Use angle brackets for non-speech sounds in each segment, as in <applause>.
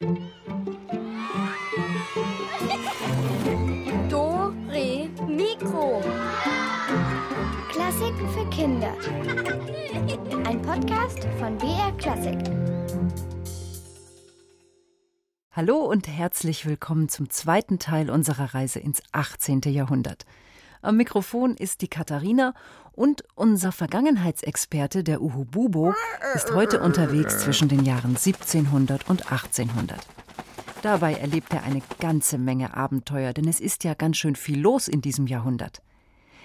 Do, Re, Mikro. Klassiken für Kinder. Ein Podcast von BR Klassik. Hallo und herzlich willkommen zum zweiten Teil unserer Reise ins 18. Jahrhundert. Am Mikrofon ist die Katharina und unser Vergangenheitsexperte, der Uhu Bubo, ist heute unterwegs zwischen den Jahren 1700 und 1800. Dabei erlebt er eine ganze Menge Abenteuer, denn es ist ja ganz schön viel los in diesem Jahrhundert.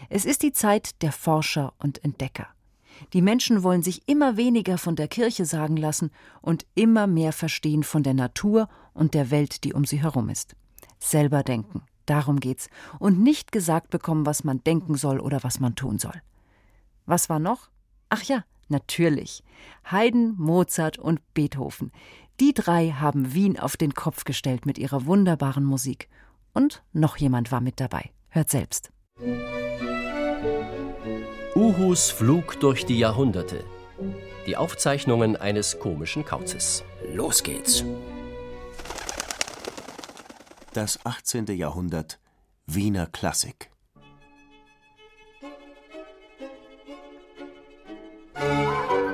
Es ist die Zeit der Forscher und Entdecker. Die Menschen wollen sich immer weniger von der Kirche sagen lassen und immer mehr verstehen von der Natur und der Welt, die um sie herum ist. Selber denken, darum geht's, und nicht gesagt bekommen, was man denken soll oder was man tun soll. Was war noch? Ach ja, natürlich. Haydn, Mozart und Beethoven. Die drei haben Wien auf den Kopf gestellt mit ihrer wunderbaren Musik. Und noch jemand war mit dabei. Hört selbst. Uhus Flug durch die Jahrhunderte. Die Aufzeichnungen eines komischen Kauzes. Los geht's. Das 18. Jahrhundert Wiener Klassik. Ein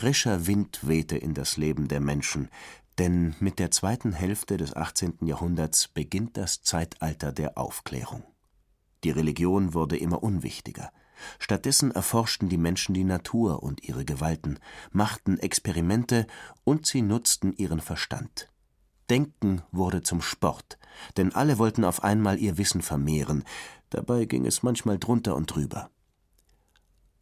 frischer Wind wehte in das Leben der Menschen, denn mit der zweiten Hälfte des 18. Jahrhunderts beginnt das Zeitalter der Aufklärung. Die Religion wurde immer unwichtiger. Stattdessen erforschten die Menschen die Natur und ihre Gewalten, machten Experimente und sie nutzten ihren Verstand. Denken wurde zum Sport, denn alle wollten auf einmal ihr Wissen vermehren, dabei ging es manchmal drunter und drüber.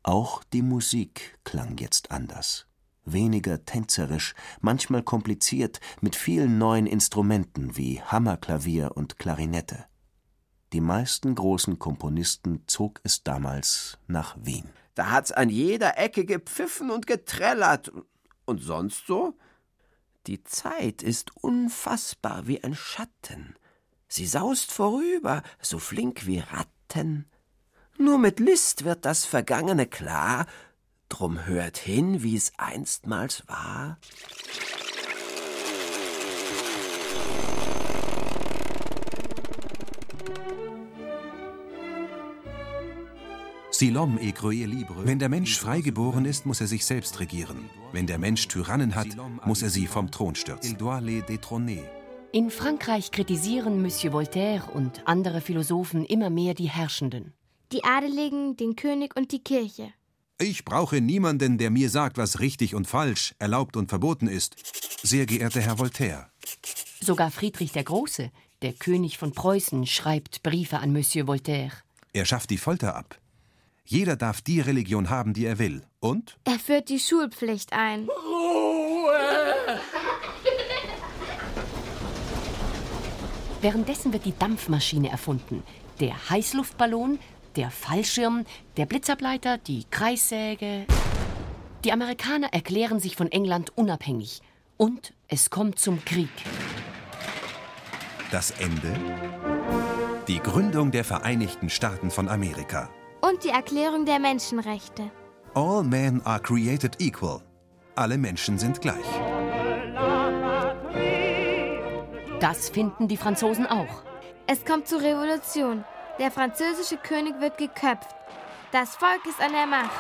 Auch die Musik klang jetzt anders. Weniger tänzerisch, manchmal kompliziert, mit vielen neuen Instrumenten wie Hammerklavier und Klarinette. Die meisten großen Komponisten zog es damals nach Wien. Da hat's an jeder Ecke gepfiffen und getrellert. Und sonst so? Die Zeit ist unfassbar wie ein Schatten. Sie saust vorüber, so flink wie Ratten. Nur mit List wird das Vergangene klar, drum hört hin, wie's einstmals war. Wenn der Mensch frei geboren ist, muss er sich selbst regieren. Wenn der Mensch Tyrannen hat, muss er sie vom Thron stürzen. In Frankreich kritisieren Monsieur Voltaire und andere Philosophen immer mehr die Herrschenden. Die Adeligen, den König und die Kirche. Ich brauche niemanden, der mir sagt, was richtig und falsch, erlaubt und verboten ist. Sehr geehrter Herr Voltaire. Sogar Friedrich der Große, der König von Preußen, schreibt Briefe an Monsieur Voltaire. Er schafft die Folter ab. Jeder darf die Religion haben, die er will. Und? Er führt die Schulpflicht ein. Währenddessen wird die Dampfmaschine erfunden, der Heißluftballon, der Fallschirm, der Blitzableiter, die Kreissäge. Die Amerikaner erklären sich von England unabhängig. Und es kommt zum Krieg. Das Ende? Die Gründung der Vereinigten Staaten von Amerika. Und die Erklärung der Menschenrechte. All men are created equal. Alle Menschen sind gleich. Das finden die Franzosen auch. Es kommt zur Revolution. Der französische König wird geköpft. Das Volk ist an der Macht.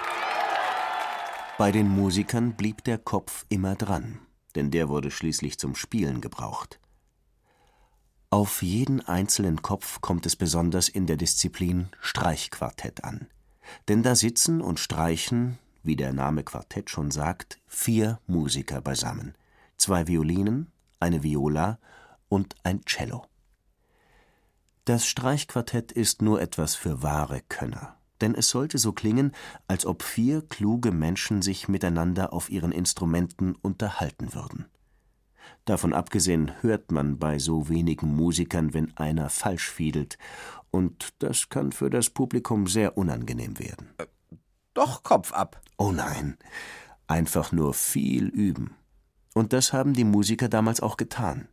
Bei den Musikern blieb der Kopf immer dran, denn der wurde schließlich zum Spielen gebraucht. Auf jeden einzelnen Kopf kommt es besonders in der Disziplin Streichquartett an. Denn da sitzen und streichen, wie der Name Quartett schon sagt, vier Musiker beisammen. Zwei Violinen, eine Viola und ein Cello. Das Streichquartett ist nur etwas für wahre Könner, denn es sollte so klingen, als ob vier kluge Menschen sich miteinander auf ihren Instrumenten unterhalten würden. Davon abgesehen hört man bei so wenigen Musikern, wenn einer falsch fiedelt, und das kann für das Publikum sehr unangenehm werden. Äh, doch Kopf ab. Oh nein, einfach nur viel üben. Und das haben die Musiker damals auch getan.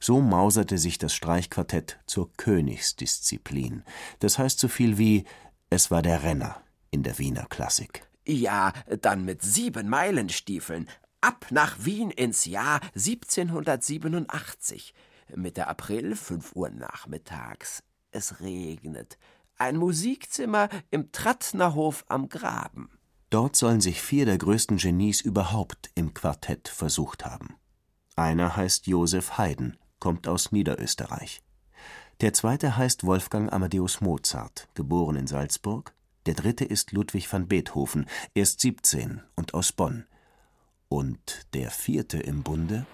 So mauserte sich das Streichquartett zur Königsdisziplin. Das heißt so viel wie es war der Renner in der Wiener Klassik. Ja, dann mit sieben Meilenstiefeln. Ab nach Wien ins Jahr 1787. Mitte April, fünf Uhr nachmittags. Es regnet. Ein Musikzimmer im Trattnerhof am Graben. Dort sollen sich vier der größten Genies überhaupt im Quartett versucht haben. Einer heißt Josef Haydn, kommt aus Niederösterreich. Der zweite heißt Wolfgang Amadeus Mozart, geboren in Salzburg. Der dritte ist Ludwig van Beethoven, erst 17 und aus Bonn. Und der vierte im Bunde?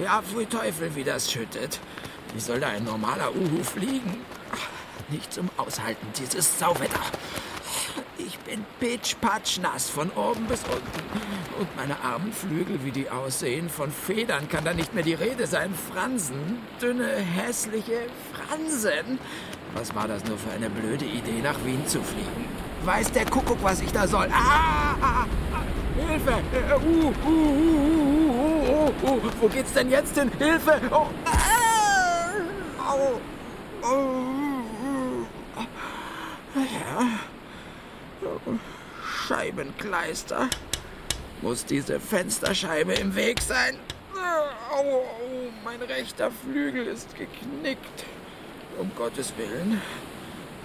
Ja, pfui Teufel, wie das schüttet. Wie soll da ein normaler Uhu fliegen? Nicht zum Aushalten, dieses Sauwetter. Ich bin pitschpatsch nass von oben bis unten. Und meine armen Flügel, wie die aussehen, von Federn kann da nicht mehr die Rede sein. Fransen, dünne, hässliche Fransen. Was war das nur für eine blöde Idee, nach Wien zu fliegen? Weiß der Kuckuck, was ich da soll? Ah! ah, ah. Hilfe! Uh, uh, uh, uh, uh, uh, Wo geht's denn jetzt hin? Hilfe! Oh! Ah! Oh! Oh! Ja. Scheibenkleister. Muss diese Fensterscheibe im Weg sein? Au, oh, mein rechter Flügel ist geknickt. Um Gottes Willen.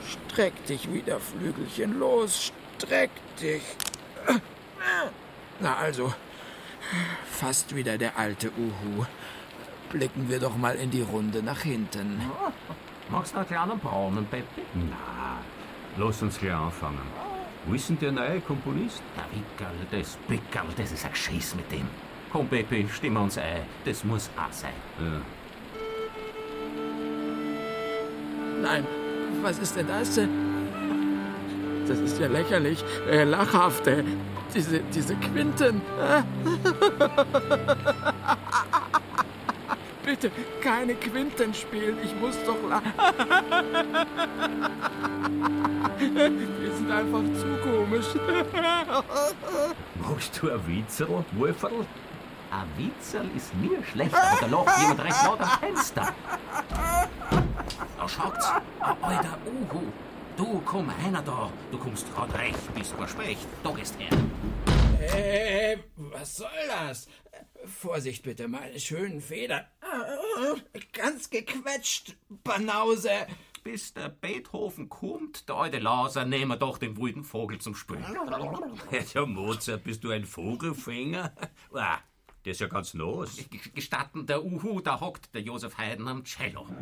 Streck dich wieder, Flügelchen, los, streck dich. Na also, fast wieder der alte Uhu. Blicken wir doch mal in die Runde nach hinten. Magst du einen kleinen braunen, Peppi? Na, lass uns gleich anfangen. Wo ist denn der neue Komponist? Der Wickerl, das Wickerl, das ist ein Geschiss mit dem. Komm, Peppi, stimmen uns ein. Das muss auch sein. Ja. Nein, was ist denn das? Das ist ja lächerlich, äh, lachhaft, äh, diese, diese Quinten. <laughs> Bitte, keine Quinten spielen, ich muss doch lachen. <laughs> Sind einfach zu komisch. <laughs> Machst du ein Witzel, Wolferl? Ein Witzel ist mir schlecht, aber da lacht jemand recht laut am Fenster. Da schaut's, ein alter Uhu. Du, komm einer da. Du kommst grad recht, bist versprecht. Da gehst her. Äh, was soll das? Vorsicht bitte, meine schönen Federn. Ganz gequetscht, Banause. Bis der Beethoven kommt, der alte Laser, nehmen wir doch den wilden Vogel zum Spielen. <laughs> Ja, Mozart, bist du ein Vogelfänger? <laughs> Ah, der ist ja ganz los. Gestatten, der Uhu, da hockt der Josef Haydn am Cello. <laughs>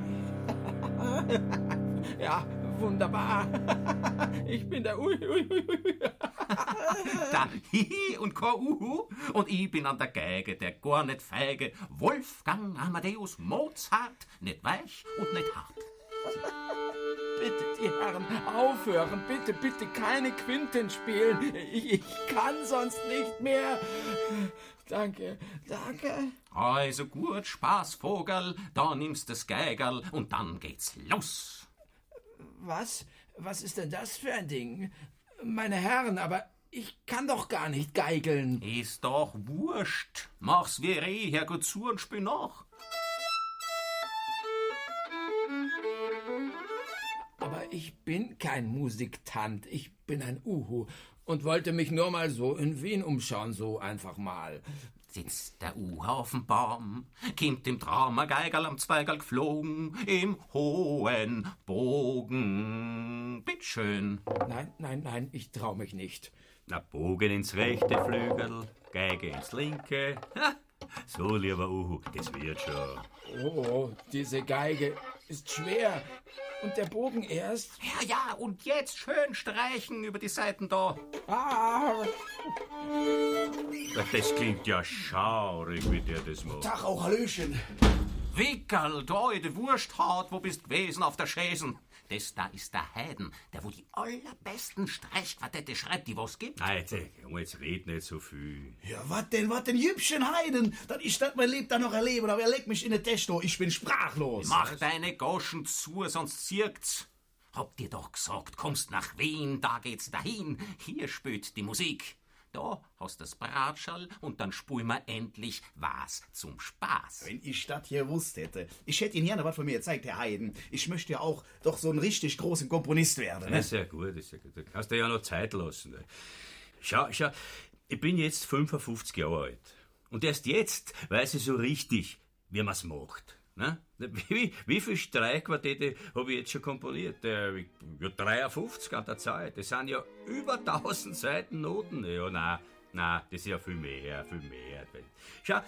Ja, wunderbar. Ich bin der Uhu. Da Hihi und kein Uhu. Und ich bin an der Geige, der gar nicht feige Wolfgang Amadeus Mozart. Nicht weich und nicht hart. Bitte, die Herren, aufhören. Bitte, bitte keine Quinten spielen. Ich, ich kann sonst nicht mehr. Danke, danke. Also gut, Spaß, Vogel. Da nimmst das Geigerl und dann geht's los. Was? Was ist denn das für ein Ding? Meine Herren, aber ich kann doch gar nicht geigeln. Ist doch wurscht. Mach's wie Reh, Herrgott zu und spiel nach. Ich bin kein Musiktant, ich bin ein Uhu und wollte mich nur mal so in Wien umschauen, so einfach mal. Sitzt der Uhu auf dem Baum, kommt im Traum ein Geigerl am Zweigerl geflogen, im hohen Bogen. Bitteschön. Nein, nein, nein, ich trau mich nicht. Na, Bogen ins rechte Flügel, Geige ins linke. Ha, So, lieber Uhu, das wird schon. Oh, diese Geige ist schwer. Und der Bogen erst. Ja, ja, und jetzt schön streichen über die Seiten da. Ah, Das klingt ja schaurig, wie der das macht. Tag auch Hallöchen. Wickel, du alte Wursthaut, wo bist gewesen auf der Schäsen? Das da ist der Heiden, der wo die allerbesten Streichquartette schreibt, die was gibt. Alter, jetzt red nicht so viel. Ja, was denn, was denn, Jübchen Heiden? Das ich das mein Leben da noch erleben, aber er legt mich in den Testo. Ich bin sprachlos. Mach deine Goschen zu, sonst zirkt's. Hab dir doch gesagt, kommst nach Wien, da geht's dahin. Hier spürt die Musik. Da hast das Bratschall und dann spul wir endlich was zum Spaß. Wenn ich das hier wusst hätte. Ich hätte Ihnen gerne was von mir gezeigt, Herr Heiden. Ich möchte ja auch doch so ein richtig großen Komponist werden. Ne? ist ja gut, das ist ja gut. Da kannst du ja noch Zeit lassen. ne? Schau, schau, ich bin jetzt 55 Jahre alt. Und erst jetzt weiß ich so richtig, wie man's macht. Ne? Wie, wie viele Streichquartette habe ich jetzt schon komponiert? Äh, ja, 53 an der Zeit. Das sind ja über 1000 Seiten Noten. Ja, nein, nein, das ist ja viel mehr, viel mehr. Schau,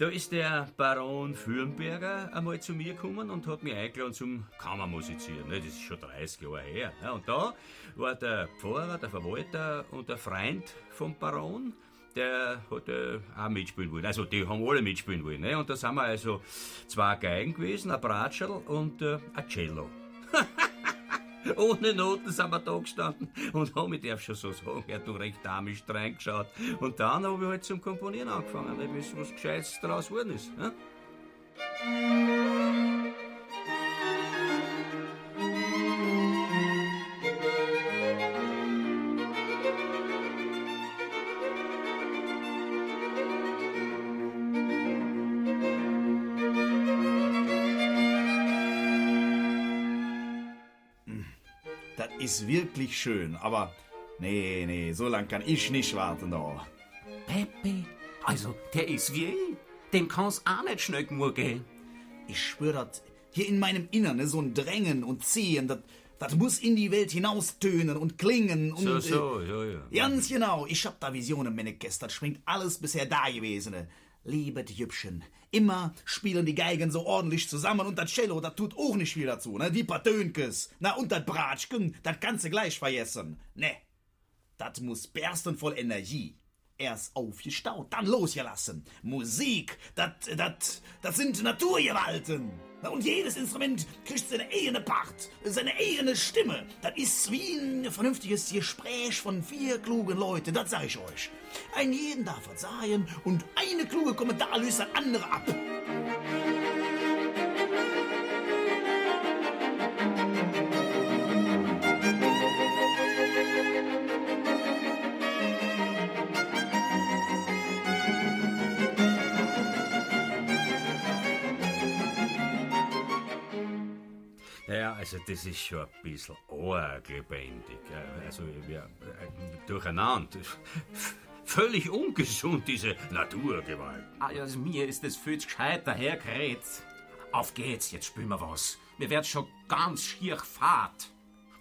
da ist der Baron Fürnberger einmal zu mir gekommen und hat mich eingeladen zum Kammermusizieren. ne? Das ist schon 30 Jahre her. ne? Und da war der Pfarrer, der Verwalter und der Freund vom Baron, der hat äh, auch mitspielen wollen. Also die haben alle mitspielen wollen. Ne? Und da sind wir also zwei Geigen gewesen, ein Bratschel und äh, ein Cello. <laughs> Ohne Noten sind wir da gestanden und haben, ich darf schon so sagen, er hat recht damisch reingeschaut. Und dann habe ich halt zum Komponieren angefangen, weil bis was Gescheites daraus geworden ist. Ne? Ist wirklich schön, aber nee, nee, so lang kann ich nicht warten da. Pepe, also der ist wie. Dem kann's auch nicht schnell nur gehen. Ich spür das hier in meinem Innern, ne, so ein Drängen und Ziehen, das, das muss in die Welt hinaustönen und klingen und... So, äh, so, ja, ja. Ganz genau, ich hab da Visionen, Menekes, das schwingt alles bisher Dagewesene. Liebet Jübchen, immer spielen die Geigen so ordentlich zusammen und das Cello, das tut auch nicht viel dazu, ne? Die paar Tönkes, na und das Bratschken, das kannst du gleich vergessen. Ne, das muss bersten voll Energie. Erst aufgestaut, dann losgelassen. Musik, das, das, das sind Naturgewalten. Und jedes Instrument kriegt seine eigene Part, seine eigene Stimme. Das ist wie ein vernünftiges Gespräch von vier klugen Leuten, das sag ich euch. Ein jeden darf verzeihen und eine kluge Kommentar löst das andere ab. Also das ist schon ein bisschen arg lebendig. äh, Also wir, äh, durcheinander. Völlig ungesund, diese Naturgewalt. Also mir ist es viel zu gescheit dahergeredet. Auf geht's, jetzt spielen wir was. Mir wird schon ganz schier fad.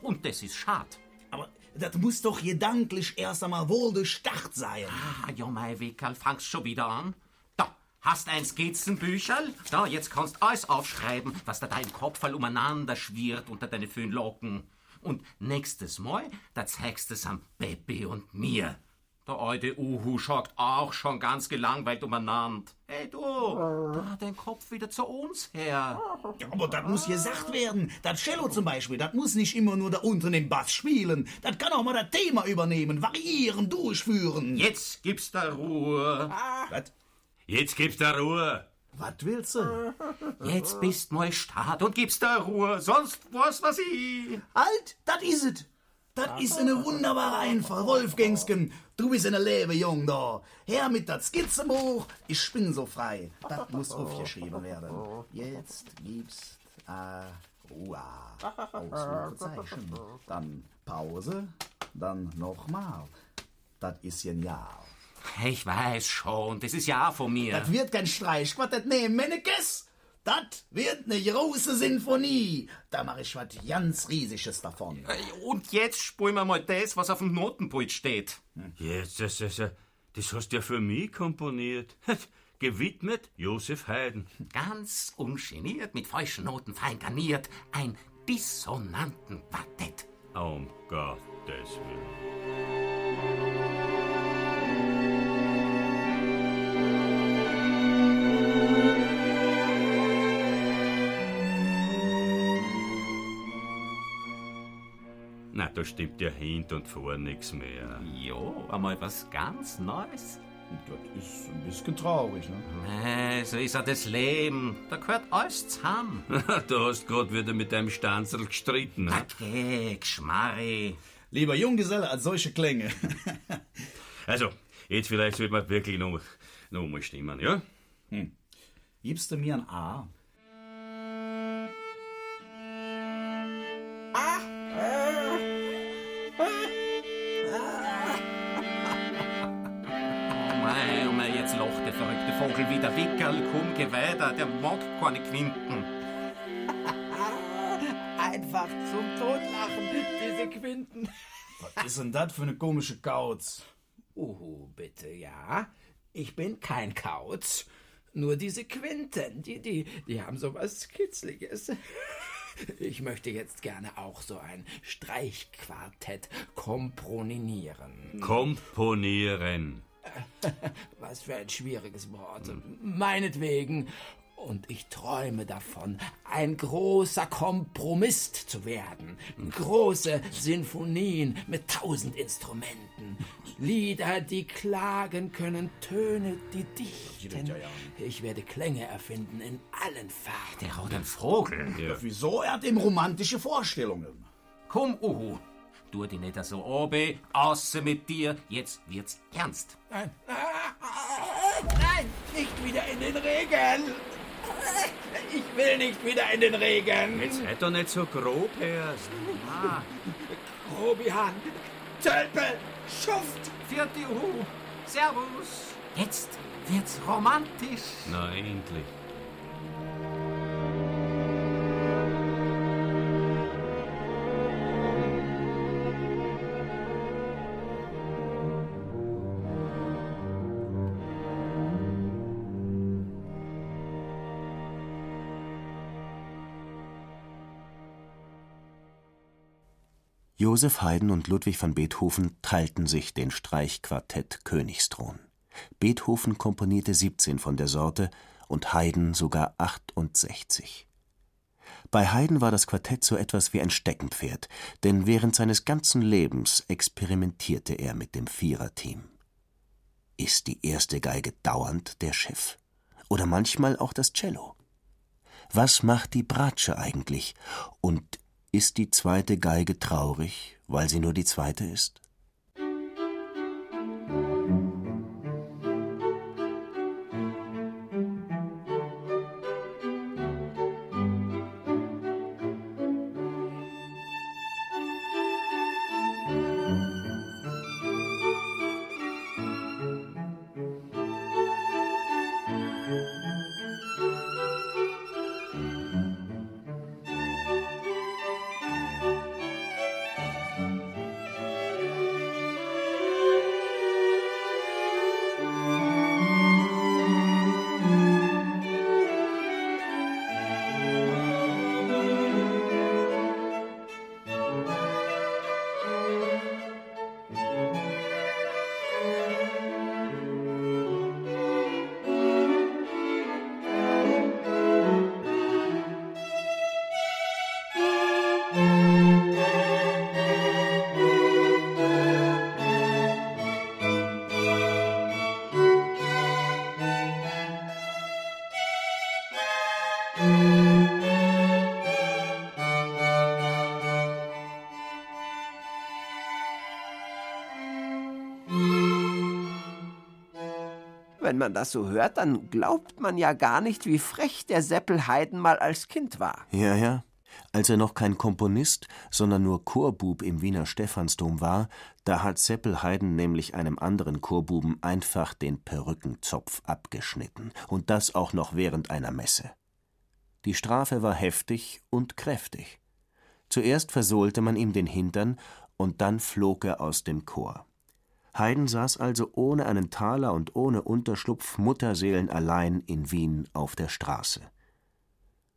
Und das ist schad. Aber das muss doch gedanklich erst einmal wohl durchdacht sein. Ah, ja, mein Wickerl, fangst schon wieder an? Hast ein Skizzenbücherl? Da, jetzt kannst alles aufschreiben, was da dein Kopf umeinander schwirrt unter deine Föhnlocken. Und nächstes Mal, da zeigst du's am Peppi und mir. Der alte Uhu schaut auch schon ganz gelangweilt umeinander. Hey du, da dein Kopf wieder zu uns her. Ja, aber das muss gesagt werden. Das Cello zum Beispiel, das muss nicht immer nur da unten im Bass spielen. Das kann auch mal das Thema übernehmen, variieren, durchführen. Jetzt gibt's da Ruhe. Was? Jetzt gibt's da Ruhe. Was willst du? Jetzt bist mal Start und gibst da Ruhe, sonst was was ich. Halt, das is es. Das ist eine wunderbare Einfall, Wolfgangsken. Du bist eine Lebe, Jung, da. Her mit dat Skizzenbuch. Ich bin so frei. Das muss aufgeschrieben werden. Jetzt gibt's äh, Ruhe. Ausrufezeichen. Dann Pause. Dann nochmal. Das ist genial. Ich weiß schon, das ist ja auch von mir. Das wird kein Streichquartett, nee, Mennekes. Das wird eine große Sinfonie. Da mache ich was ganz Riesiges davon. Und jetzt spielen wir mal das, was auf dem Notenpult steht. Jetzt, das, das, das hast du ja für mich komponiert. <laughs> gewidmet Josef Haydn. Ganz ungeniert, mit falschen Noten fein garniert. Ein dissonanten Quartett. Um Gottes Willen. Na, da stimmt ja hint und vor nichts mehr. Jo, einmal was ganz Neues. Das ist ein bisschen traurig, ne? Nee, so ist ja das Leben. Da gehört alles zusammen. <laughs> du hast grad wieder mit deinem Stanzel gestritten, ne? Okay, Geschmarri. Lieber Junggeselle als solche Klänge. <laughs> Also, jetzt vielleicht sollte man wirklich noch, noch mal stimmen, ja? Hm. Gibst du mir ein A? Der mag keine Quinten. <laughs> Einfach zum Totlachen, diese Quinten. Was ist denn das für eine komische Kauz? Uhu, bitte, ja. Ich bin kein Kauz. Nur diese Quinten, die, die, die haben so was Kitzliges. <laughs> Ich möchte jetzt gerne auch so ein Streichquartett kompronieren. Komponieren. <laughs> Was für ein schwieriges Wort. Meinetwegen. Und ich träume davon, ein großer Kompromist zu werden. Große Sinfonien mit tausend Instrumenten. Lieder, die klagen können, Töne, die dichten. Ich werde Klänge erfinden in allen Farben. Der rote Vogel. Ja. Wieso? Er hat eben romantische Vorstellungen. Komm, Uhu. Tu die nicht so obe, außer mit dir. Jetzt wird's ernst. Nein, <laughs> nein, nicht wieder in den Regen. <laughs> Ich will nicht wieder in den Regen. Jetzt seid doch nicht so grob erst. Ah, Grobian, Tölpel, Schuft. vierte Uhu. Servus. Jetzt wird's romantisch. Na, endlich. Joseph Haydn und Ludwig van Beethoven teilten sich den Streichquartett Königsthron. Beethoven komponierte 17 von der Sorte und Haydn sogar 68. Bei Haydn war das Quartett so etwas wie ein Steckenpferd, denn während seines ganzen Lebens experimentierte er mit dem Viererteam. Ist die erste Geige dauernd der Chef? Oder manchmal auch das Cello? Was macht die Bratsche eigentlich? Und ist die zweite Geige traurig, weil sie nur die zweite ist? Man das so hört, dann glaubt man ja gar nicht, wie frech der Seppel Haydn mal als Kind war. Ja, ja. Als er noch kein Komponist, sondern nur Chorbub im Wiener Stephansdom war, da hat Seppel Haydn nämlich einem anderen Chorbuben einfach den Perückenzopf abgeschnitten. Und das auch noch während einer Messe. Die Strafe war heftig und kräftig. Zuerst versohlte man ihm den Hintern und dann flog er aus dem Chor. Haydn saß also ohne einen Taler und ohne Unterschlupf mutterseelenallein in Wien auf der Straße.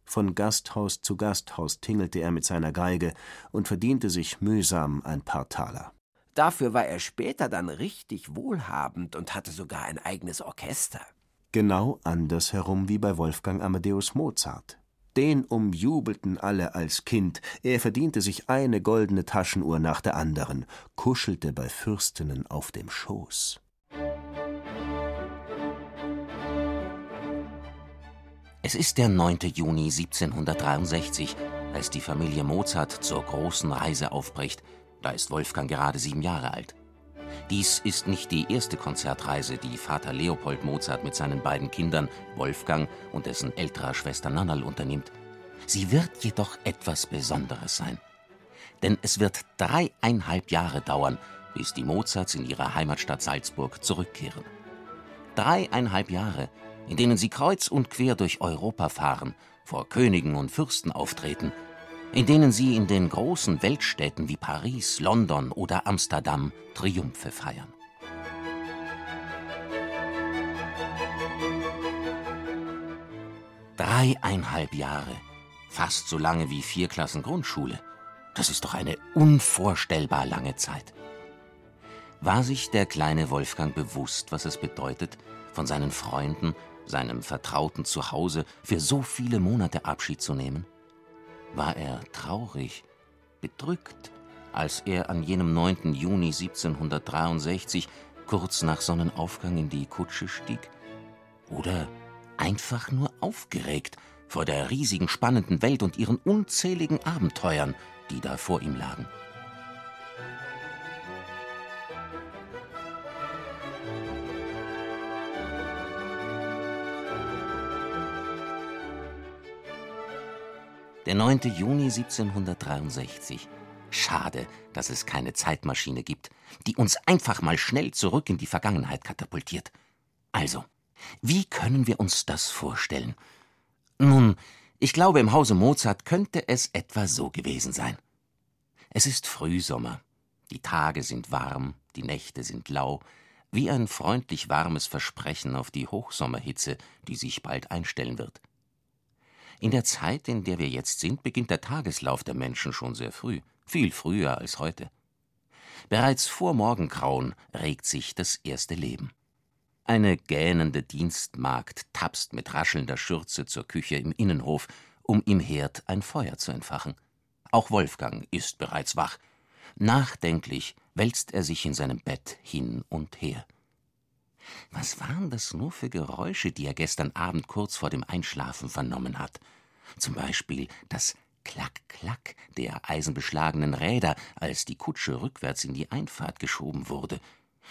Von Gasthaus zu Gasthaus tingelte er mit seiner Geige und verdiente sich mühsam ein paar Taler. Dafür war er später dann richtig wohlhabend und hatte sogar ein eigenes Orchester. Genau andersherum wie bei Wolfgang Amadeus Mozart. Den umjubelten alle als Kind, er verdiente sich eine goldene Taschenuhr nach der anderen, kuschelte bei Fürstinnen auf dem Schoß. Es ist der 9. Juni 1763, als die Familie Mozart zur großen Reise aufbricht. Da ist Wolfgang gerade sieben Jahre alt. Dies ist nicht die erste Konzertreise, die Vater Leopold Mozart mit seinen beiden Kindern Wolfgang und dessen älterer Schwester Nannal unternimmt. Sie wird jedoch etwas Besonderes sein. Denn es wird dreieinhalb Jahre dauern, bis die Mozarts in ihre Heimatstadt Salzburg zurückkehren. Dreieinhalb Jahre, in denen sie kreuz und quer durch Europa fahren, vor Königen und Fürsten auftreten – in denen sie in den großen Weltstädten wie Paris, London oder Amsterdam Triumphe feiern. Dreieinhalb Jahre, fast so lange wie vier Klassen Grundschule. Das ist doch eine unvorstellbar lange Zeit. War sich der kleine Wolfgang bewusst, was es bedeutet, von seinen Freunden, seinem vertrauten Zuhause für so viele Monate Abschied zu nehmen? War er traurig, bedrückt, als er an jenem 9. Juni 1763 kurz nach Sonnenaufgang in die Kutsche stieg? Oder einfach nur aufgeregt vor der riesigen spannenden Welt und ihren unzähligen Abenteuern, die da vor ihm lagen? Der 9. Juni 1763. Schade, dass es keine Zeitmaschine gibt, die uns einfach mal schnell zurück in die Vergangenheit katapultiert. Also, wie können wir uns das vorstellen? Nun, ich glaube, im Hause Mozart könnte es etwa so gewesen sein. Es ist Frühsommer. Die Tage sind warm, die Nächte sind lau, wie ein freundlich warmes Versprechen auf die Hochsommerhitze, die sich bald einstellen wird. In der Zeit, in der wir jetzt sind, beginnt der Tageslauf der Menschen schon sehr früh, viel früher als heute. Bereits vor Morgengrauen regt sich das erste Leben. Eine gähnende Dienstmagd tapst mit raschelnder Schürze zur Küche im Innenhof, um im Herd ein Feuer zu entfachen. Auch Wolfgang ist bereits wach. Nachdenklich wälzt er sich in seinem Bett hin und her. Was waren das nur für Geräusche, die er gestern Abend kurz vor dem Einschlafen vernommen hat? Zum Beispiel das Klack-Klack der eisenbeschlagenen Räder, als die Kutsche rückwärts in die Einfahrt geschoben wurde,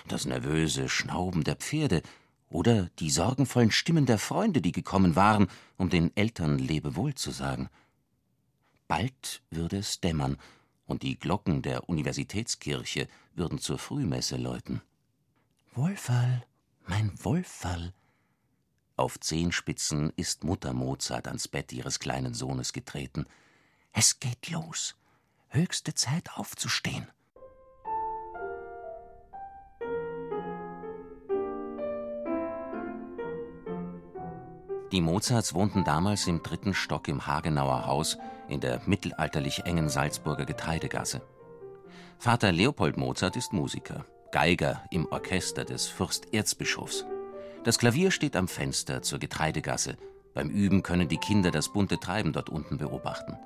das nervöse Schnauben der Pferde oder die sorgenvollen Stimmen der Freunde, die gekommen waren, um den Eltern Lebewohl zu sagen. Bald würde es dämmern, und die Glocken der Universitätskirche würden zur Frühmesse läuten. Wohlfall, mein Wolferl. Auf Zehenspitzen ist Mutter Mozart ans Bett ihres kleinen Sohnes getreten. Es geht los. Höchste Zeit aufzustehen. Die Mozarts wohnten damals im dritten Stock im Hagenauer Haus in der mittelalterlich engen Salzburger Getreidegasse. Vater Leopold Mozart ist Musiker. Geiger im Orchester des Fürsterzbischofs. Das Klavier steht am Fenster zur Getreidegasse. Beim Üben können die Kinder das bunte Treiben dort unten beobachten.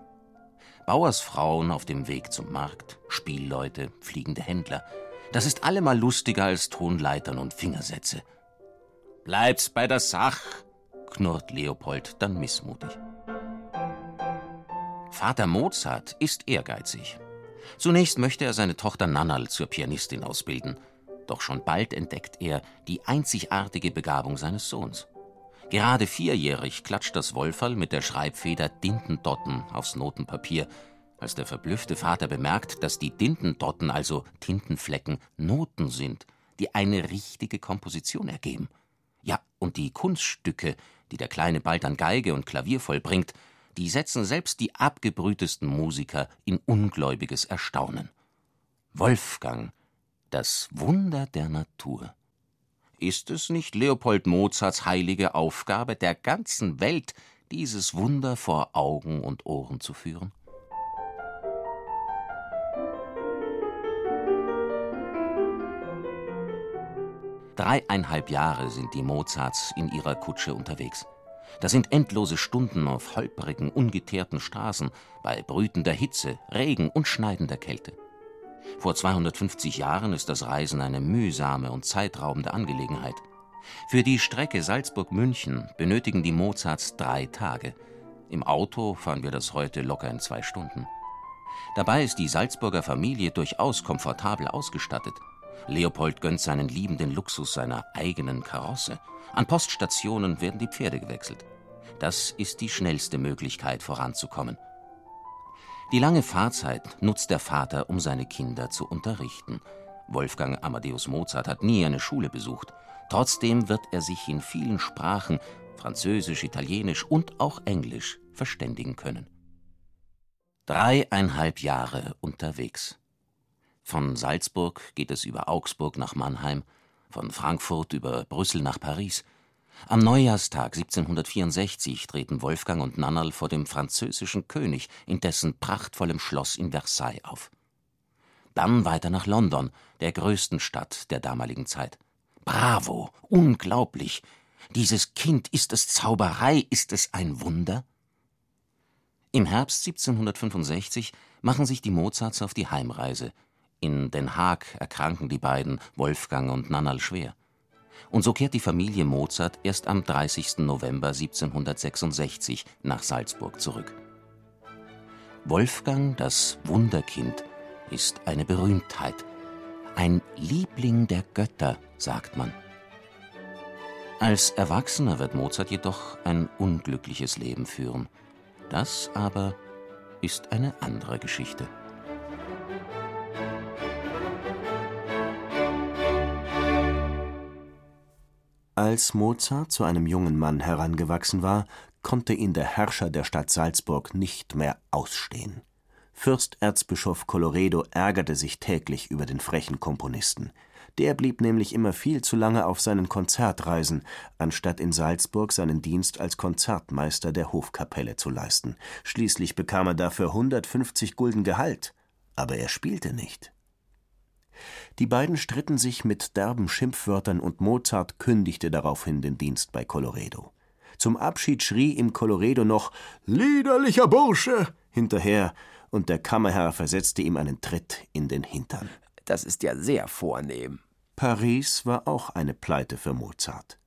Bauersfrauen auf dem Weg zum Markt, Spielleute, fliegende Händler. Das ist allemal lustiger als Tonleitern und Fingersätze. Bleib's bei der Sach, knurrt Leopold dann missmutig. Vater Mozart ist ehrgeizig. Zunächst möchte er seine Tochter Nannal zur Pianistin ausbilden, doch schon bald entdeckt er die einzigartige Begabung seines Sohns. Gerade vierjährig klatscht das Wolferl mit der Schreibfeder Dintendotten aufs Notenpapier, als der verblüffte Vater bemerkt, dass die Dintendotten, also Tintenflecken, Noten sind, die eine richtige Komposition ergeben. Ja, und die Kunststücke, die der Kleine bald an Geige und Klavier vollbringt, die setzen selbst die abgebrühtesten Musiker in ungläubiges Erstaunen. Wolfgang, Das Wunder der Natur. Ist es nicht Leopold Mozarts heilige Aufgabe, der ganzen Welt dieses Wunder vor Augen und Ohren zu führen? Dreieinhalb Jahre sind die Mozarts in ihrer Kutsche unterwegs. Das sind endlose Stunden auf holprigen, ungeteerten Straßen, bei brütender Hitze, Regen und schneidender Kälte. Vor 250 Jahren ist das Reisen eine mühsame und zeitraubende Angelegenheit. Für die Strecke Salzburg-München benötigen die Mozarts drei Tage. Im Auto fahren wir das heute locker in zwei Stunden. Dabei ist die Salzburger Familie durchaus komfortabel ausgestattet. Leopold gönnt seinen Lieben den Luxus seiner eigenen Karosse. An Poststationen werden die Pferde gewechselt. Das ist die schnellste Möglichkeit voranzukommen. Die lange Fahrzeit nutzt der Vater, um seine Kinder zu unterrichten. Wolfgang Amadeus Mozart hat nie eine Schule besucht. Trotzdem wird er sich in vielen Sprachen, Französisch, Italienisch und auch Englisch, verständigen können. Dreieinhalb Jahre unterwegs. Von Salzburg geht es über Augsburg nach Mannheim, von Frankfurt über Brüssel nach Paris. Am Neujahrstag 1764 treten Wolfgang und Nannerl vor dem französischen König in dessen prachtvollem Schloss in Versailles auf. Dann weiter nach London, der größten Stadt der damaligen Zeit. Bravo, unglaublich. Dieses Kind, ist es Zauberei, ist es ein Wunder? Im Herbst 1765 machen sich die Mozarts auf die Heimreise – in Den Haag erkranken die beiden, Wolfgang und Nannerl, schwer. Und so kehrt die Familie Mozart erst am 30. November 1766 nach Salzburg zurück. Wolfgang, das Wunderkind, ist eine Berühmtheit. Ein Liebling der Götter, sagt man. Als Erwachsener wird Mozart jedoch ein unglückliches Leben führen. Das aber ist eine andere Geschichte. Als Mozart zu einem jungen Mann herangewachsen war, konnte ihn der Herrscher der Stadt Salzburg nicht mehr ausstehen. Fürsterzbischof Colloredo ärgerte sich täglich über den frechen Komponisten. Der blieb nämlich immer viel zu lange auf seinen Konzertreisen, anstatt in Salzburg seinen Dienst als Konzertmeister der Hofkapelle zu leisten. Schließlich bekam er dafür 150 Gulden Gehalt, aber er spielte nicht. Die beiden stritten sich mit derben Schimpfwörtern und Mozart kündigte daraufhin den Dienst bei Colloredo. Zum Abschied schrie ihm Colloredo noch Liederlicher Bursche hinterher, und der Kammerherr versetzte ihm einen Tritt in den Hintern. Das ist ja sehr vornehm. Paris war auch eine Pleite für Mozart.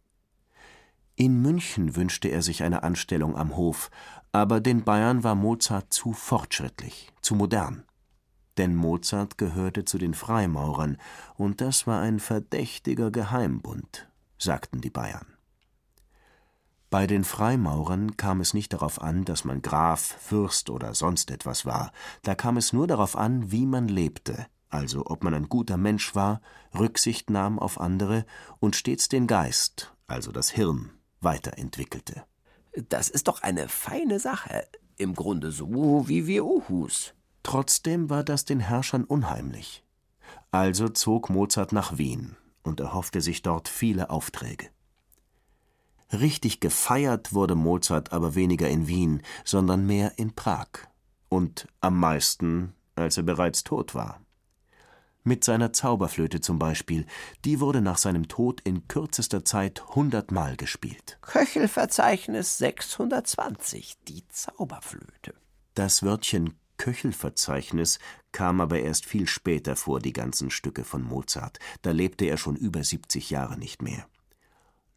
In München wünschte er sich eine Anstellung am Hof, aber den Bayern war Mozart zu fortschrittlich, zu modern denn Mozart gehörte zu den Freimaurern, und das war ein verdächtiger Geheimbund, sagten die Bayern. Bei den Freimaurern kam es nicht darauf an, dass man Graf, Fürst oder sonst etwas war, da kam es nur darauf an, wie man lebte, also ob man ein guter Mensch war, Rücksicht nahm auf andere und stets den Geist, also das Hirn, weiterentwickelte. Das ist doch eine feine Sache, im Grunde so wie wir Uhus. Trotzdem war das den Herrschern unheimlich. Also zog Mozart nach Wien und erhoffte sich dort viele Aufträge. Richtig gefeiert wurde Mozart aber weniger in Wien, sondern mehr in Prag. Und am meisten, als er bereits tot war. Mit seiner Zauberflöte zum Beispiel, die wurde nach seinem Tod in kürzester Zeit hundertmal gespielt. Köchelverzeichnis 620, die Zauberflöte. Das Wörtchen Köchelverzeichnis kam aber erst viel später vor die ganzen Stücke von Mozart, da lebte er schon über 70 Jahre nicht mehr.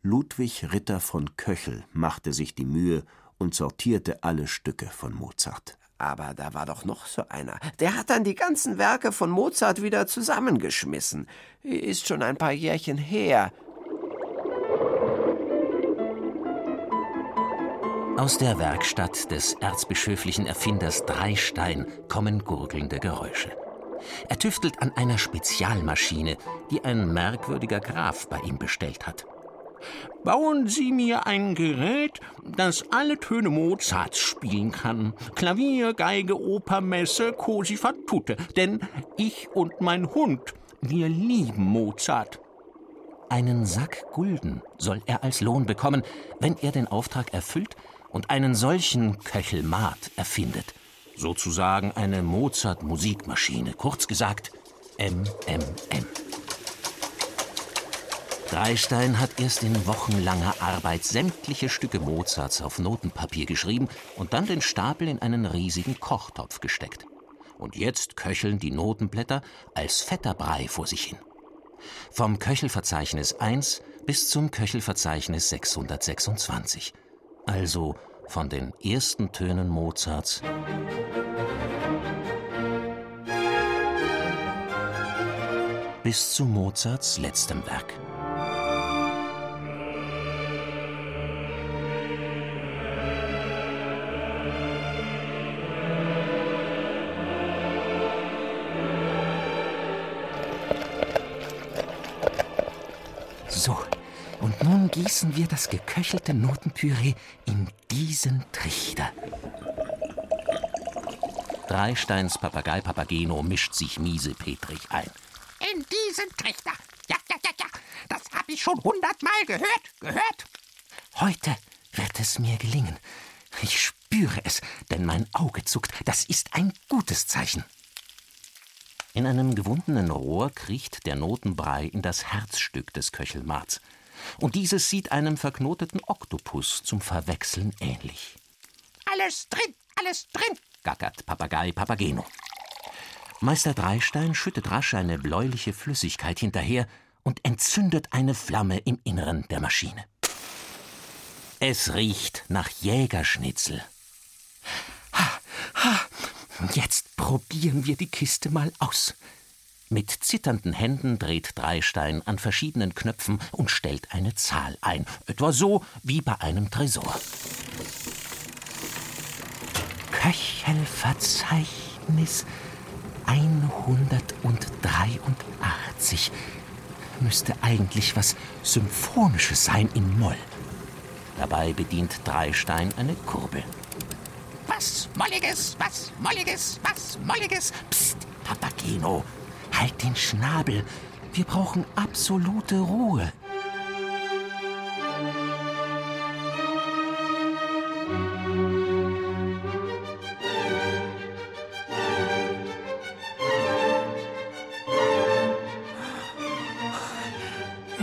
Ludwig Ritter von Köchel machte sich die Mühe und sortierte alle Stücke von Mozart. Aber da war doch noch so einer. Der hat dann die ganzen Werke von Mozart wieder zusammengeschmissen. Ist schon ein paar Jährchen her. Aus der Werkstatt des erzbischöflichen Erfinders Dreistein kommen gurgelnde Geräusche. Er tüftelt an einer Spezialmaschine, die ein merkwürdiger Graf bei ihm bestellt hat. Bauen Sie mir ein Gerät, das alle Töne Mozarts spielen kann. Klavier, Geige, Oper, Messe, Così fan. Denn ich und mein Hund Wir lieben Mozart. Einen Sack Gulden soll er als Lohn bekommen, wenn er den Auftrag erfüllt und einen solchen Köchelmat erfindet. Sozusagen eine Mozart-Musikmaschine, kurz gesagt MMM. Dreistein hat erst in wochenlanger Arbeit sämtliche Stücke Mozarts auf Notenpapier geschrieben und dann den Stapel in einen riesigen Kochtopf gesteckt. Und jetzt köcheln die Notenblätter als fetter Brei vor sich hin. Vom Köchelverzeichnis 1 bis zum Köchelverzeichnis 626. Also von den ersten Tönen Mozarts bis zu Mozarts letztem Werk. So, und nun gießen wir das geköchelte Notenpüree in diesen Trichter. Dreisteins Papagei Papageno mischt sich miesepetrig ein. In diesen Trichter. Ja, ja, ja, ja. Das habe ich schon hundertmal gehört. Gehört? Heute wird es mir gelingen. Ich spüre es, denn mein Auge zuckt. Das ist ein gutes Zeichen. In einem gewundenen Rohr kriecht der Notenbrei in das Herzstück des Köchelmarts. Und dieses sieht einem verknoteten Oktopus zum Verwechseln ähnlich. Alles drin, alles drin, gackert Papagei Papageno. Meister Dreistein schüttet rasch eine bläuliche Flüssigkeit hinterher und entzündet eine Flamme im Inneren der Maschine. Es riecht nach Jägerschnitzel. Ha, ha, jetzt probieren wir die Kiste mal aus. Mit zitternden Händen dreht Dreistein an verschiedenen Knöpfen und stellt eine Zahl ein, etwa so wie bei einem Tresor. Köchelverzeichnis 183 müsste eigentlich was Symphonisches sein in Moll. Dabei bedient Dreistein eine Kurbel. Was Molliges, was Molliges, was Molliges. Psst, Papageno, halt den Schnabel. Wir brauchen absolute Ruhe.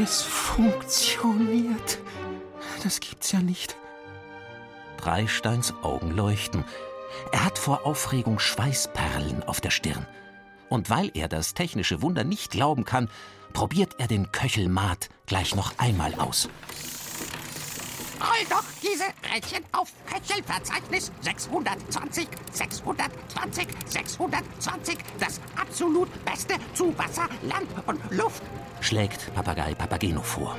Es funktioniert. Das gibt's ja nicht. Dreisteins Augen leuchten. Er hat vor Aufregung Schweißperlen auf der Stirn. Und weil er das technische Wunder nicht glauben kann, probiert er den Köchelmat gleich noch einmal aus. Roll doch diese Rädchen auf Köchelverzeichnis 620, 620, 620. Das absolut Beste zu Wasser, Land und Luft. schlägt Papagei Papageno vor.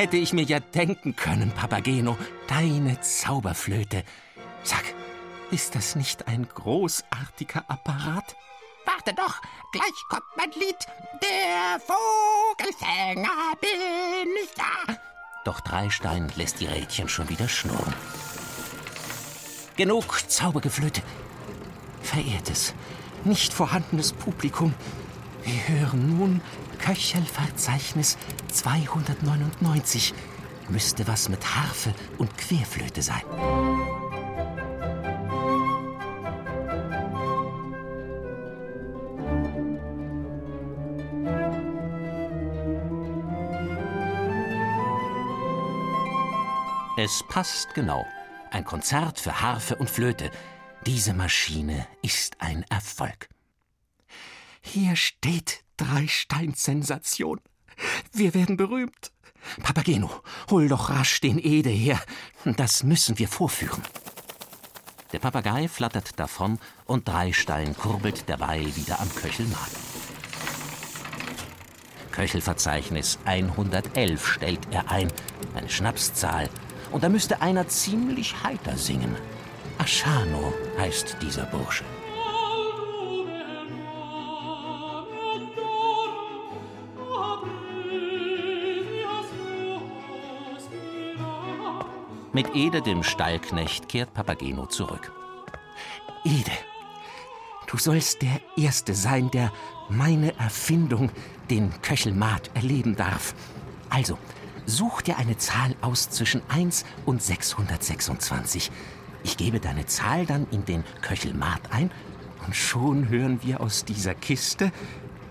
Hätte ich mir ja denken können, Papageno, deine Zauberflöte. Sag, ist das nicht ein großartiger Apparat? Warte doch, gleich kommt mein Lied. Der Vogelfänger bin ich da. Doch Dreistein lässt die Rädchen schon wieder schnurren. Genug Zaubergeflöte. Verehrtes, nicht vorhandenes Publikum, wir hören nun Köchelverzeichnis 299. Müsste was mit Harfe und Querflöte sein. Es passt genau. Ein Konzert für Harfe und Flöte. Diese Maschine ist ein Erfolg. Hier steht Dreistein-Sensation. Wir werden berühmt. Papageno, hol doch rasch den Ede her. Das müssen wir vorführen. Der Papagei flattert davon und Dreistein kurbelt derweil wieder am Köchelmarkt. Köchelverzeichnis 111 stellt er ein, eine Schnapszahl, und da müsste einer ziemlich heiter singen. Aschano heißt dieser Bursche. Mit Ede, dem Stallknecht, kehrt Papageno zurück. Ede, du sollst der Erste sein, der meine Erfindung, den Köchelmat, erleben darf. Also, such dir eine Zahl aus zwischen 1 und 626. Ich gebe deine Zahl dann in den Köchelmat ein und schon hören wir aus dieser Kiste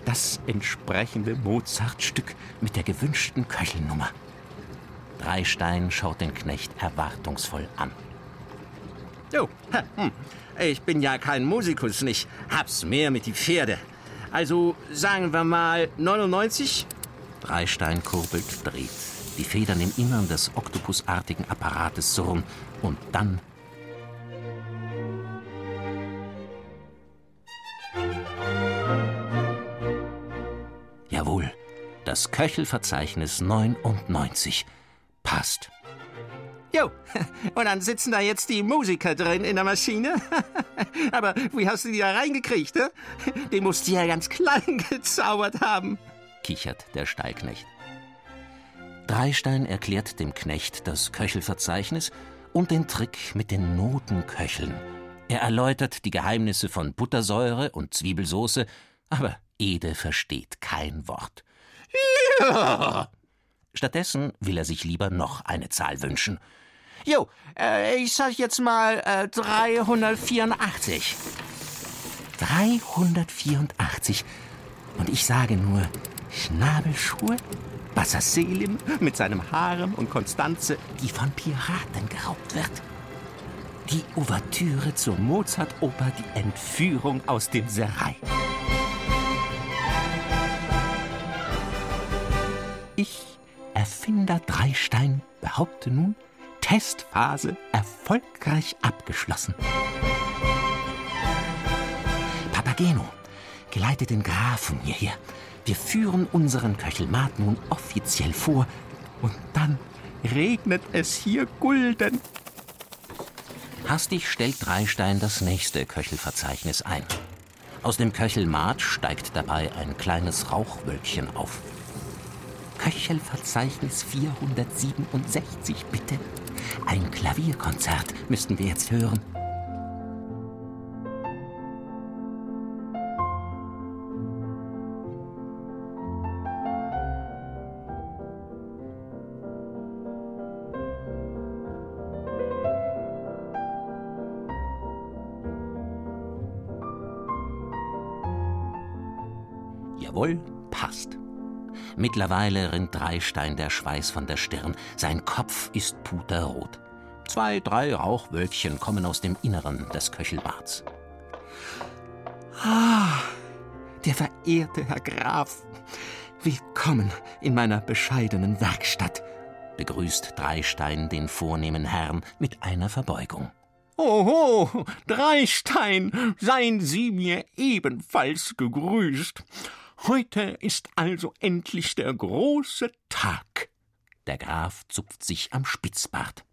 das entsprechende Mozartstück mit der gewünschten Köchelnummer. Dreistein schaut den Knecht erwartungsvoll an. Jo, hm. ich bin ja kein Musikus, nicht. Hab's mehr mit die Pferde. Also sagen wir mal 99? Dreistein kurbelt, dreht. Die Federn im Innern des oktopusartigen Apparates surren und dann Jawohl, das Köchelverzeichnis 99 passt. Jo, <laughs> und dann sitzen da jetzt die Musiker drin in der Maschine. <laughs> Aber wie hast du die da reingekriegt, ne? Den musst du ja ganz klein <laughs> gezaubert haben, kichert der Stallknecht. Dreistein erklärt dem Knecht das Köchelverzeichnis und den Trick mit den Notenköcheln. Er erläutert die Geheimnisse von Buttersäure und Zwiebelsoße, aber Ede versteht kein Wort. Ja. Stattdessen will er sich lieber noch eine Zahl wünschen. Jo, äh, ich sag jetzt mal äh, 384. 384. Und ich sage nur Schnabelschuhe, Bassa Selim mit seinem Harem und Konstanze, die von Piraten geraubt wird. Die Ouvertüre zur Mozart-Oper Die Entführung aus dem Serai. Ich, Erfinder Dreistein, behaupte nun, Testphase erfolgreich abgeschlossen. Papageno, geleite den Grafen hierher. Wir führen unseren Köchelmat nun offiziell vor und dann regnet es hier Gulden. Hastig stellt Dreistein das nächste Köchelverzeichnis ein. Aus dem Köchelmat steigt dabei ein kleines Rauchwölkchen auf. Köchelverzeichnis 467, bitte. Ein Klavierkonzert müssten wir jetzt hören. Mittlerweile rinnt Dreistein der Schweiß von der Stirn. Sein Kopf ist puterrot. Zwei, drei Rauchwölkchen kommen aus dem Inneren des Köchelbarts. Ah, der verehrte Herr Graf. Willkommen in meiner bescheidenen Werkstatt, begrüßt Dreistein den vornehmen Herrn mit einer Verbeugung. Oho, Dreistein, seien Sie mir ebenfalls gegrüßt. Heute ist also endlich der große Tag. Der Graf zupft sich am Spitzbart.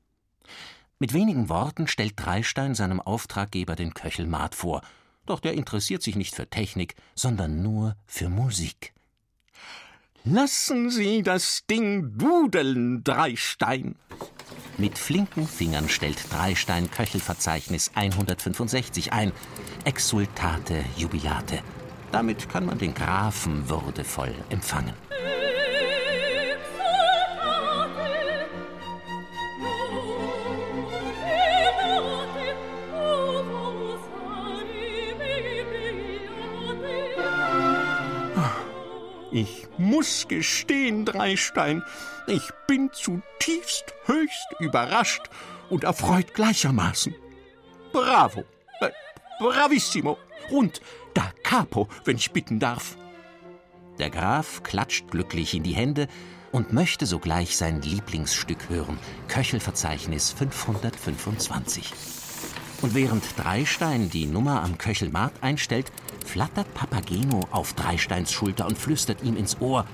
Mit wenigen Worten stellt Dreistein seinem Auftraggeber den Köchelmat vor, doch der interessiert sich nicht für Technik, sondern nur für Musik. Lassen Sie das Ding dudeln, Dreistein. Mit flinken Fingern stellt Dreistein Köchelverzeichnis 165 ein. Exultate Jubilate. Damit kann man den Grafen würdevoll empfangen. Ich muss gestehen, Dreistein, ich bin zutiefst höchst überrascht und erfreut gleichermaßen. Bravo, äh, bravissimo und da capo, wenn ich bitten darf. Der Graf klatscht glücklich in die Hände und möchte sogleich sein Lieblingsstück hören, Köchelverzeichnis 525. Und während Dreistein die Nummer am Köchelmarkt einstellt, flattert Papageno auf Dreisteins Schulter und flüstert ihm ins Ohr.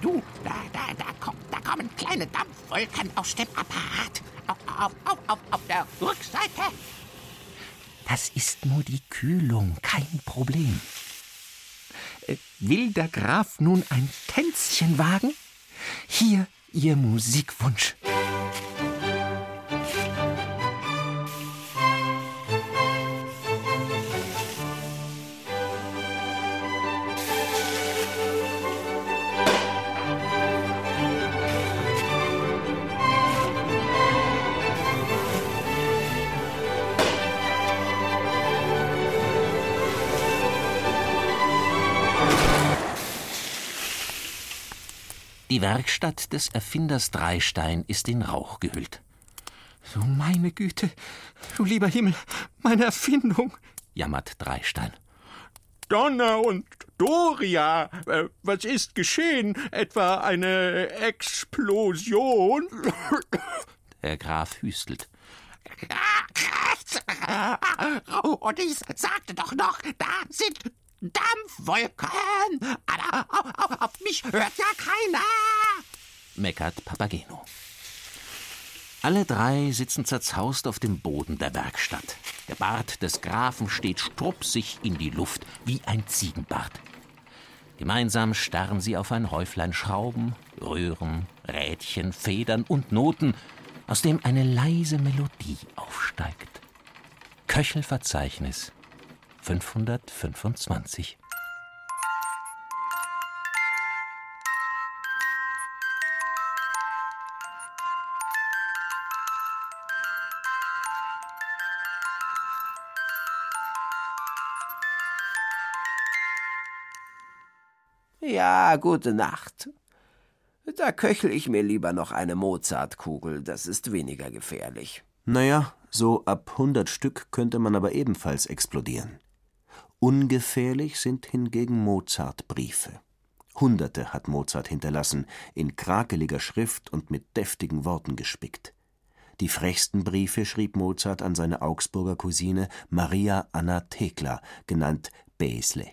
Du, da, da, da, kommt, da kommen kleine Dampfwolken aus dem Apparat. Auf, auf, auf, auf, auf der Rückseite Das ist nur die Kühlung, kein Problem. Äh, will der Graf nun ein Tänzchen wagen? Hier Ihr Musikwunsch. Die Werkstatt des Erfinders Dreistein ist in Rauch gehüllt. So, meine Güte, du lieber Himmel, meine Erfindung, jammert Dreistein. Donner und Doria, äh, was ist geschehen? Etwa eine Explosion? Der Graf hüstelt. Und ich sagte doch noch, da sind Dampfwolken. Auf, auf mich hört ja keiner. Meckert Papageno. Alle drei sitzen zerzaust auf dem Boden der Werkstatt. Der Bart des Grafen steht strupsig in die Luft wie ein Ziegenbart. Gemeinsam starren sie auf ein Häuflein Schrauben, Röhren, Rädchen, Federn und Noten, aus dem eine leise Melodie aufsteigt. Köchelverzeichnis 525. Ja, gute Nacht. Da köchel ich mir lieber noch eine Mozartkugel, das ist weniger gefährlich. Naja, so ab 100 Stück könnte man aber ebenfalls explodieren. Ungefährlich sind hingegen Mozart-Briefe. Hunderte hat Mozart hinterlassen, in krakeliger Schrift und mit deftigen Worten gespickt. Die frechsten Briefe schrieb Mozart an seine Augsburger Cousine Maria Anna Thekla, genannt Besle.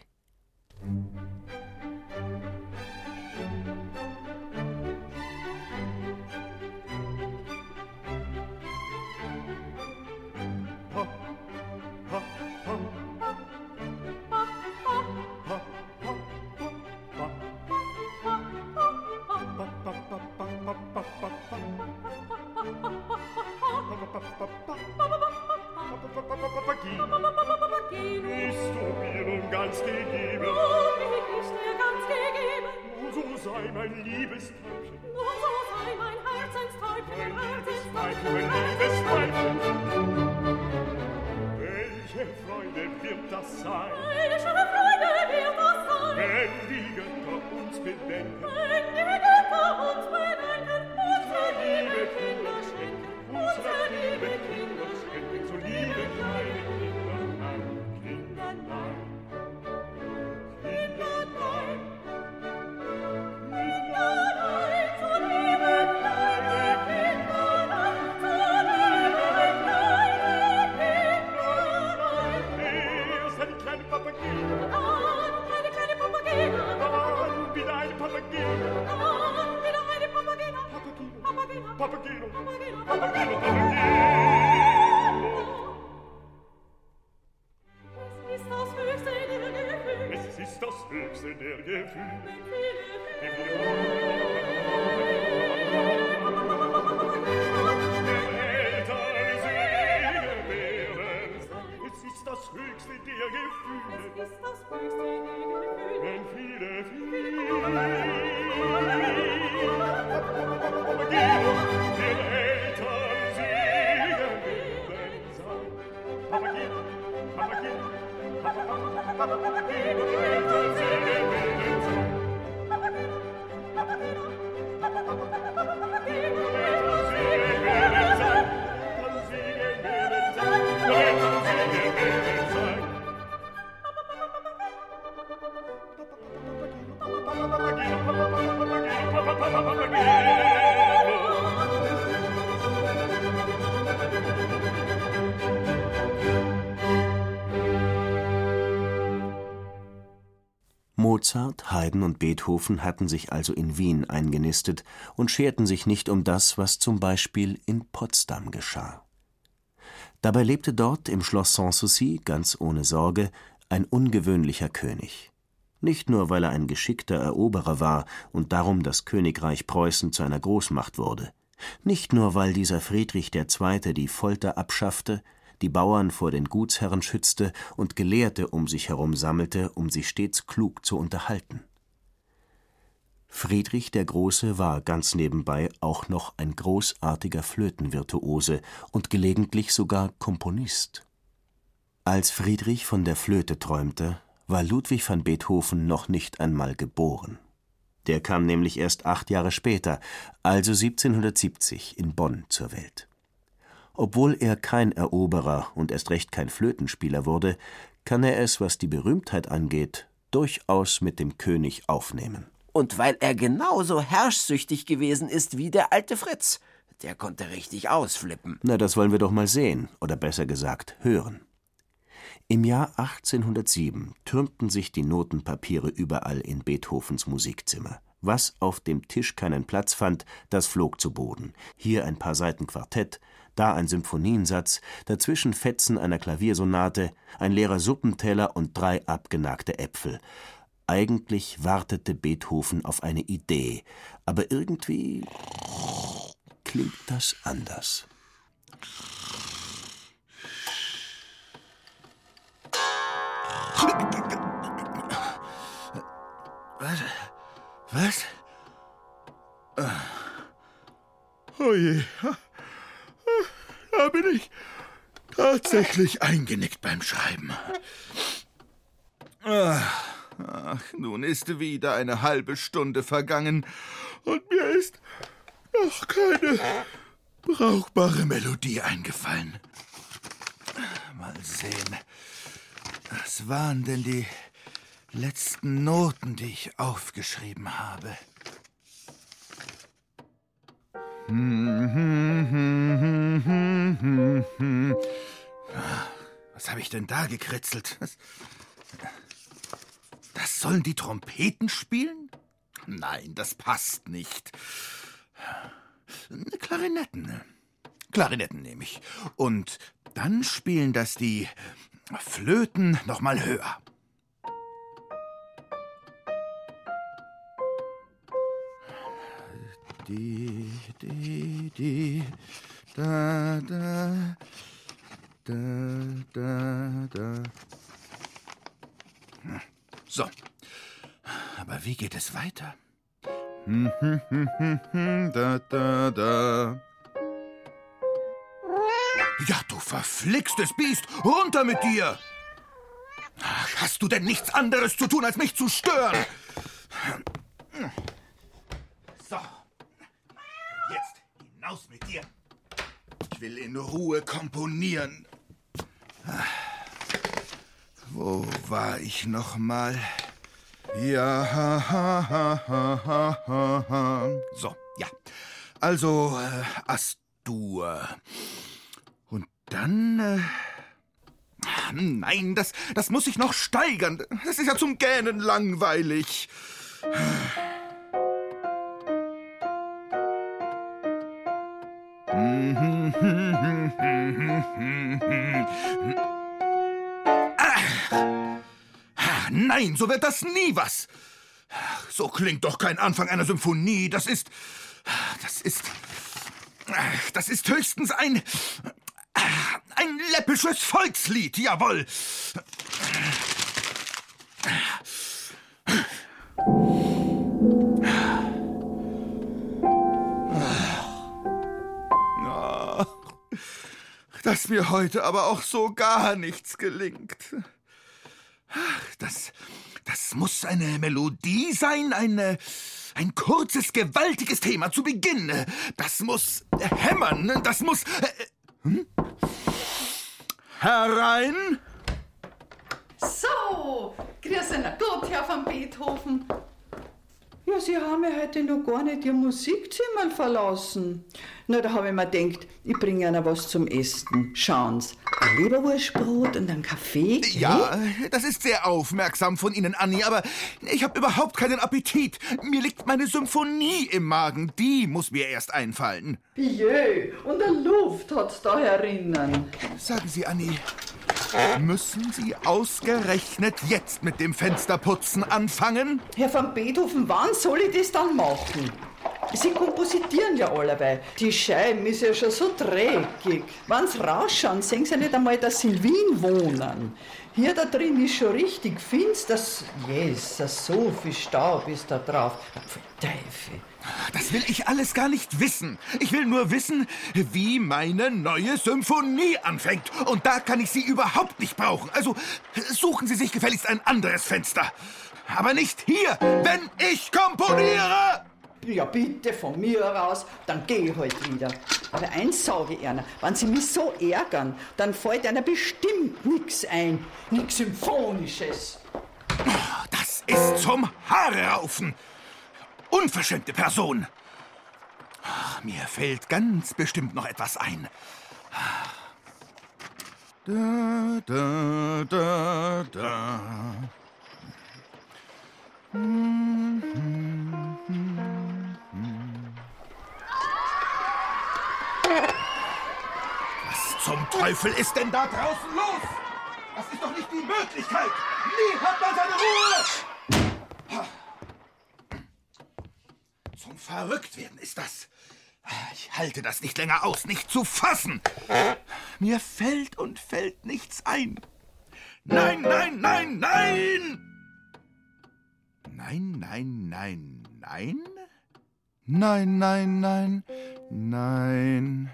mein Liebestäubchen. Nun so sei mein Herzenstäubchen, Herzenstäubchen, Herzenstäubchen. Welche Freude wird das sein? Welche Freude wird das sein? Wenn die Götter uns bedenken. Wenn die Mozart, Haydn und Beethoven hatten sich also in Wien eingenistet und scherten sich nicht um das, was zum Beispiel in Potsdam geschah. Dabei lebte dort im Schloss Sanssouci ganz ohne Sorge ein ungewöhnlicher König. Nicht nur, weil er ein geschickter Eroberer war und darum das Königreich Preußen zu einer Großmacht wurde. Nicht nur, weil dieser Friedrich II. die Folter abschaffte, die Bauern vor den Gutsherren schützte und Gelehrte um sich herum sammelte, um sie stets klug zu unterhalten. Friedrich der Große war ganz nebenbei auch noch ein großartiger Flötenvirtuose und gelegentlich sogar Komponist. Als Friedrich von der Flöte träumte, war Ludwig van Beethoven noch nicht einmal geboren. Der kam nämlich erst acht Jahre später, also 1770, in Bonn zur Welt. Obwohl er kein Eroberer und erst recht kein Flötenspieler wurde, kann er es, was die Berühmtheit angeht, durchaus mit dem König aufnehmen. Und weil er genauso herrschsüchtig gewesen ist wie der alte Fritz. Der konnte richtig ausflippen. Na, das wollen wir doch mal sehen, oder besser gesagt, hören. Im Jahr 1807 türmten sich die Notenpapiere überall in Beethovens Musikzimmer. Was auf dem Tisch keinen Platz fand, das flog zu Boden. Hier ein paar Seiten Quartett, da ein Symphoniensatz, dazwischen Fetzen einer Klaviersonate, ein leerer Suppenteller und drei abgenagte Äpfel. Eigentlich wartete Beethoven auf eine Idee, aber irgendwie klingt das anders. Was? Was? Oh je. Da bin ich tatsächlich eingenickt beim Schreiben. Ach, nun ist wieder eine halbe Stunde vergangen und mir ist noch keine brauchbare Melodie eingefallen. Mal sehen. Was waren denn die letzten Noten, die ich aufgeschrieben habe? Was habe ich denn da gekritzelt? Das sollen die Trompeten spielen? Nein, das passt nicht. Klarinetten. Klarinetten nehme ich. Und dann spielen das die Flöten noch mal höher. Die, die, die, da, da, da, da, da. So. Aber wie geht es weiter? Da, da, da. Ja, du verflixtes Biest! Runter mit dir! Ach, Hast du denn nichts anderes zu tun, als mich zu stören? So. Hinaus mit dir. Ich will in Ruhe komponieren. Wo war ich noch mal? Ja, ha, ha, ha, ha, ha, ha. So, ja. Also, äh, Astur. Und dann. Äh, nein, das, das muss ich noch steigern. Das ist ja zum Gähnen langweilig. Ah, Nein, so wird das nie was. So klingt doch kein Anfang einer Symphonie. Das ist. Das ist. Das ist höchstens ein. Ein läppisches Volkslied, jawohl. Dass mir heute aber auch so gar nichts gelingt. Das, das muss eine Melodie sein, eine, ein kurzes, gewaltiges Thema zu Beginn. Das muss hämmern, das muss. Äh, hm? Herein! So, grüß Gott, Herr von Beethoven. Ja, Sie haben ja heute noch gar nicht Ihr Musikzimmer verlassen. Na, da habe ich mir gedacht, ich bringe Ihnen was zum Essen. Schauen Sie, ein Leberwurstbrot und einen Kaffee. Ja, das ist sehr aufmerksam von Ihnen, Anni, aber ich habe überhaupt keinen Appetit. Mir liegt meine Symphonie im Magen. Die muss mir erst einfallen. Jö, und der Luft hat's da herinnen. Sagen Sie, Anni, müssen Sie ausgerechnet jetzt mit dem Fensterputzen anfangen? Herr van Beethoven, wann soll ich das dann machen? Sie kompositieren ja allebei. Die Scheiben ist ja schon so dreckig. Wenn Sie rausschauen, sehen Sie nicht einmal, dass Sie in Wien wohnen. Hier da drin ist schon richtig finster. Jesus, so viel Staub ist da drauf. Teufel. Das will ich alles gar nicht wissen. Ich will nur wissen, wie meine neue Symphonie anfängt. Und da kann ich Sie überhaupt nicht brauchen. Also suchen Sie sich gefälligst ein anderes Fenster. Aber nicht hier, wenn ich komponiere! Ja, bitte, von mir aus, dann geh ich halt wieder. Aber eins sage ich Ihnen, wenn Sie mich so ärgern, dann fällt Ihnen bestimmt nichts ein. Nichts Symphonisches. Das ist zum Haarraufen. Unverschämte Person. Ach, Mir fällt ganz bestimmt noch etwas ein. Da, da, da, da. Was zum Teufel ist denn da draußen los? Das ist doch nicht die Möglichkeit. Nie hat man seine Ruhe. Zum Verrücktwerden ist das. Ich halte das nicht länger aus, nicht zu fassen. Mir fällt und fällt nichts ein. Nein, nein, nein, nein! Nein, nein, nein, nein? Nein, nein, nein, nein.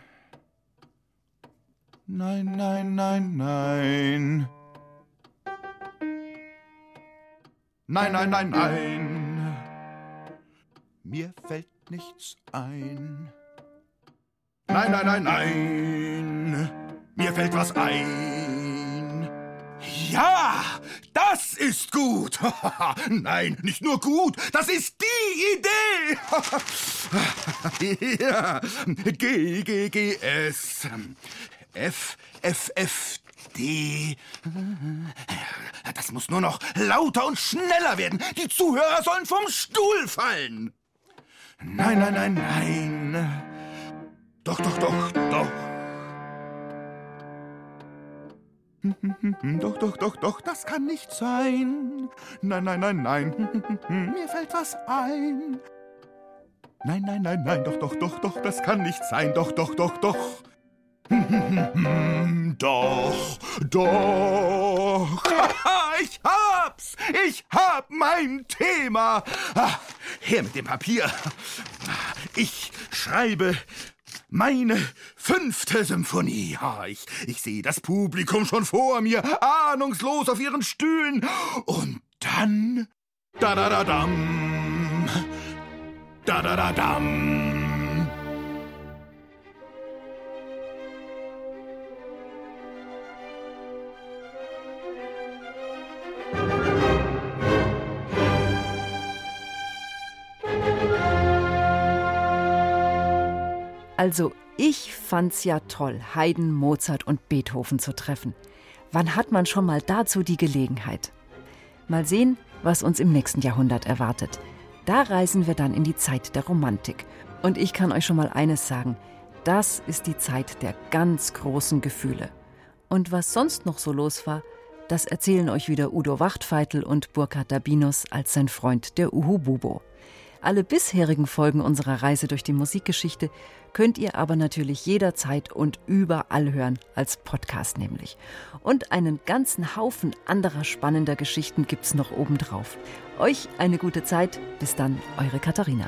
Nein, nein, nein, nein. Nein, nein, nein, nein. Mir fällt nichts ein. Nein, nein, nein, nein. Mir fällt was ein. Ja, das ist gut. <laughs> Nein, nicht nur gut, das ist die Idee. <laughs> ja. G, G, G, S. F, F, F, D. Das muss nur noch lauter und schneller werden. Die Zuhörer sollen vom Stuhl fallen. Nein, nein, nein, nein. Doch, doch, doch, doch. Doch, doch, doch, doch, das kann nicht sein. Nein, nein, nein, nein. Mir fällt was ein. Nein, nein, nein, nein, doch, doch, doch, doch, das kann nicht sein. Doch, doch, doch, doch. <laughs> Doch, doch. <laughs> Ich hab's. Ich hab mein Thema. Ah, Her mit dem Papier. Ich schreibe meine fünfte Symphonie. Ich, ich sehe das Publikum schon vor mir, ahnungslos auf ihren Stühlen. Und dann. Da da da dam. Da da da dam. Also, ich fand's ja toll, Haydn, Mozart und Beethoven zu treffen. Wann hat man schon mal dazu die Gelegenheit? Mal sehen, was uns im nächsten Jahrhundert erwartet. Da reisen wir dann in die Zeit der Romantik. Und ich kann euch schon mal eines sagen: Das ist die Zeit der ganz großen Gefühle. Und was sonst noch so los war, das erzählen euch wieder Udo Wachtfeitel und Burkhard Dabinus als sein Freund der Uhu Bubo. Alle bisherigen Folgen unserer Reise durch die Musikgeschichte könnt ihr aber natürlich jederzeit und überall hören, als Podcast nämlich. Und einen ganzen Haufen anderer spannender Geschichten gibt's noch obendrauf. Euch eine gute Zeit. Bis dann, eure Katharina.